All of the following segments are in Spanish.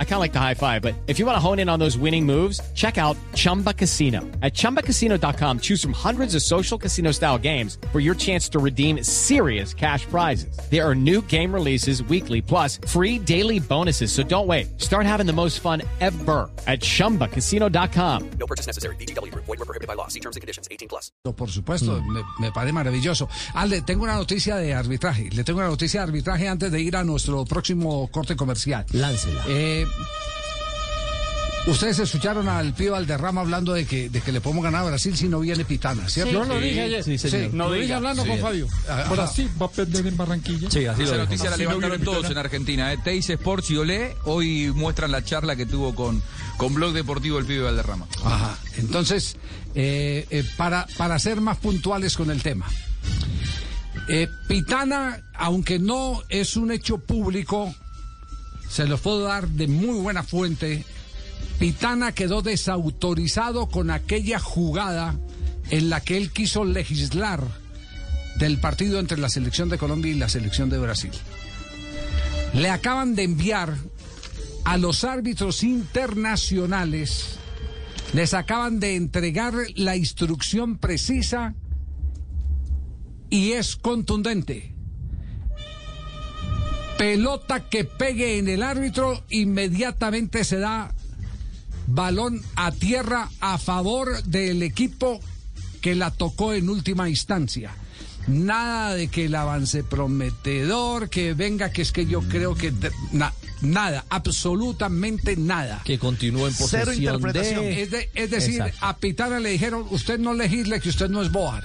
I kind of like the high five, but if you want to hone in on those winning moves, check out Chumba Casino. At ChumbaCasino.com, choose from hundreds of social casino style games for your chance to redeem serious cash prizes. There are new game releases weekly, plus free daily bonuses. So don't wait. Start having the most fun ever at ChumbaCasino.com. No purchase necessary. BGW. Void were prohibited by law. See terms and conditions. 18 plus. Por supuesto, me, me parece maravilloso. Ale, tengo una noticia de arbitraje. Le tengo una noticia de arbitraje antes de ir a nuestro próximo corte comercial. Láncela. Eh, Ustedes escucharon al Pío Valderrama hablando de que, de que le podemos ganar a Brasil si no viene Pitana, ¿cierto? Yo lo dije ayer. Sí, señor. lo dije hablando con Fabio. Ajá. Brasil va a perder en Barranquilla. Sí, así Esa lo dijo. noticia la no levantaron todos Pitana. en Argentina. ¿eh? Teis Sports y Olé hoy muestran la charla que tuvo con, con Blog Deportivo el pibe Valderrama. Ajá. Entonces, eh, eh, para, para ser más puntuales con el tema. Eh, Pitana, aunque no es un hecho público, se los puedo dar de muy buena fuente. Pitana quedó desautorizado con aquella jugada en la que él quiso legislar del partido entre la selección de Colombia y la selección de Brasil. Le acaban de enviar a los árbitros internacionales, les acaban de entregar la instrucción precisa y es contundente. Pelota que pegue en el árbitro, inmediatamente se da balón a tierra a favor del equipo que la tocó en última instancia. Nada de que el avance prometedor, que venga, que es que yo creo que... na- nada, absolutamente nada. Que continúe en posesión de... Es, de- es decir, Exacto. a Pitana le dijeron, usted no legisle, que usted no es Boar.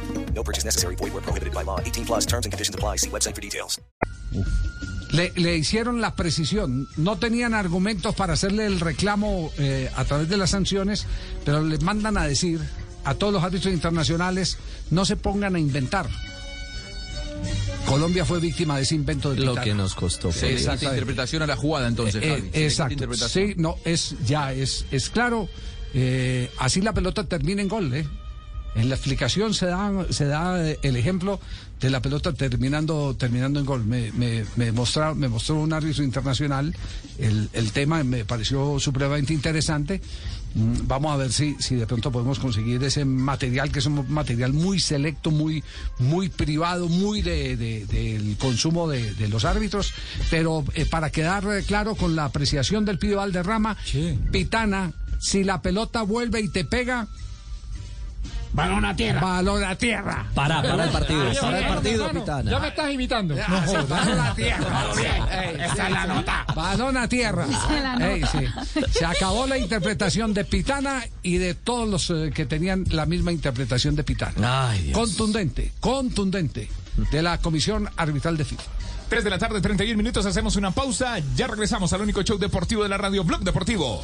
No purchase necessary. Void were prohibited by law. 18 plus terms and conditions apply. See website for details. Le, le hicieron la precisión. No tenían argumentos para hacerle el reclamo eh, a través de las sanciones, pero les mandan a decir a todos los árbitros internacionales, no se pongan a inventar. Colombia fue víctima de ese invento de Lo que nos costó. Le interpretación a la jugada entonces, Eh, eh, exacto. Sí, no, es ya, es, es claro. eh, así la pelota termina en gol, ¿eh? En la explicación se da, se da eh, el ejemplo de la pelota terminando, terminando en gol. Me, me, me, mostra- me mostró un árbitro internacional el, el tema, me pareció supremamente interesante. Mm, Vamos a ver si, si de pronto podemos conseguir ese material, que es un material muy selecto, muy, muy privado, muy de, de- del consumo de, de los árbitros. Pero eh, para quedar eh, claro con la apreciación del Pío Valderrama, Pitana, si la pelota vuelve y te pega, Balón a tierra. balón a tierra. Para, para el partido. Para el partido, Hermano, Pitana. Ya me estás imitando. No jodas. balón a tierra. Ey, Esa es la nota. Balón a tierra. Ey, sí. Se acabó la interpretación de Pitana y de todos los eh, que tenían la misma interpretación de Pitana. Ay, Dios. Contundente, contundente de la Comisión Arbitral de FIFA. 3 de la tarde, 31 minutos. Hacemos una pausa. Ya regresamos al único show deportivo de la radio, Blog Deportivo.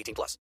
18 plus.